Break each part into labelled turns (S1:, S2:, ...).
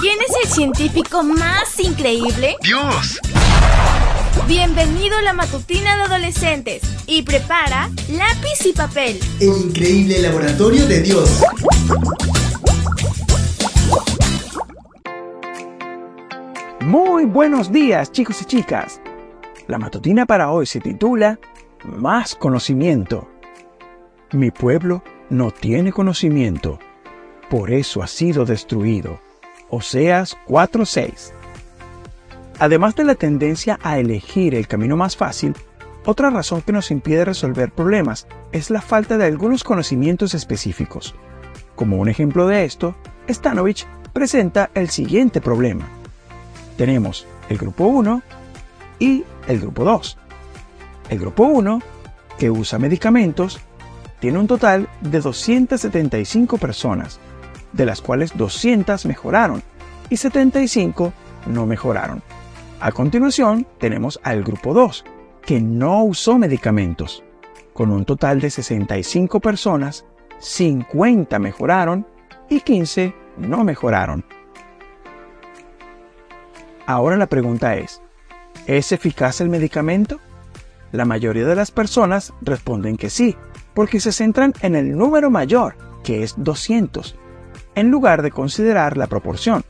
S1: ¿Quién es el científico más increíble?
S2: ¡Dios!
S1: Bienvenido a la matutina de adolescentes y prepara lápiz y papel.
S3: El increíble laboratorio de Dios.
S4: Muy buenos días chicos y chicas. La matutina para hoy se titula Más conocimiento. Mi pueblo no tiene conocimiento, por eso ha sido destruido. Oseas 4:6. Además de la tendencia a elegir el camino más fácil, otra razón que nos impide resolver problemas es la falta de algunos conocimientos específicos. Como un ejemplo de esto, Stanovich presenta el siguiente problema. Tenemos el grupo 1 y el grupo 2. El grupo 1, que usa medicamentos, tiene un total de 275 personas, de las cuales 200 mejoraron y 75 no mejoraron. A continuación tenemos al grupo 2, que no usó medicamentos. Con un total de 65 personas, 50 mejoraron y 15 no mejoraron. Ahora la pregunta es, ¿es eficaz el medicamento? La mayoría de las personas responden que sí, porque se centran en el número mayor, que es 200, en lugar de considerar la proporción.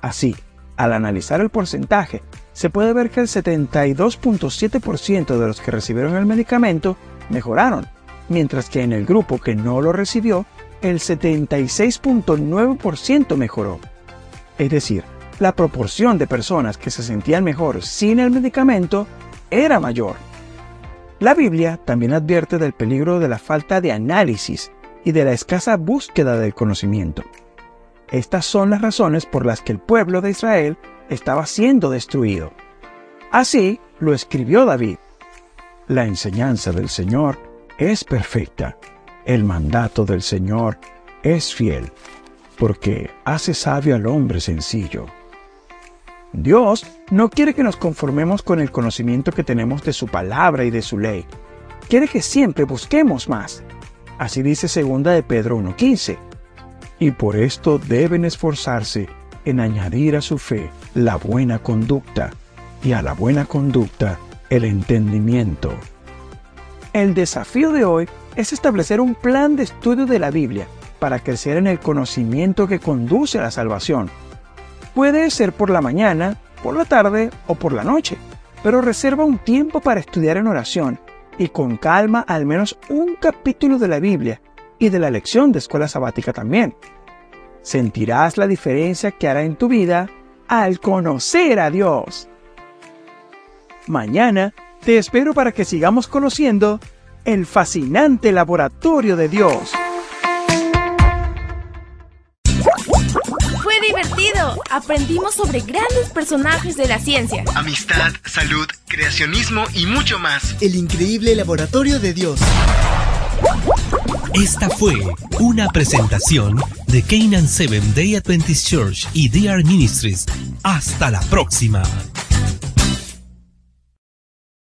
S4: Así, al analizar el porcentaje, se puede ver que el 72.7% de los que recibieron el medicamento mejoraron, mientras que en el grupo que no lo recibió, el 76.9% mejoró. Es decir, la proporción de personas que se sentían mejor sin el medicamento era mayor. La Biblia también advierte del peligro de la falta de análisis y de la escasa búsqueda del conocimiento. Estas son las razones por las que el pueblo de Israel estaba siendo destruido. Así lo escribió David. La enseñanza del Señor es perfecta. El mandato del Señor es fiel, porque hace sabio al hombre sencillo. Dios no quiere que nos conformemos con el conocimiento que tenemos de su palabra y de su ley. Quiere que siempre busquemos más. Así dice segunda de Pedro 1.15. Y por esto deben esforzarse en añadir a su fe la buena conducta y a la buena conducta el entendimiento. El desafío de hoy es establecer un plan de estudio de la Biblia para crecer en el conocimiento que conduce a la salvación. Puede ser por la mañana, por la tarde o por la noche, pero reserva un tiempo para estudiar en oración y con calma al menos un capítulo de la Biblia y de la lección de escuela sabática también. Sentirás la diferencia que hará en tu vida al conocer a Dios. Mañana te espero para que sigamos conociendo el fascinante laboratorio de Dios.
S1: Fue divertido. Aprendimos sobre grandes personajes de la ciencia.
S2: Amistad, salud, creacionismo y mucho más.
S3: El increíble laboratorio de Dios.
S5: Esta fue una presentación de Canaan Seven Day Adventist Church y DR Ministries. Hasta la próxima.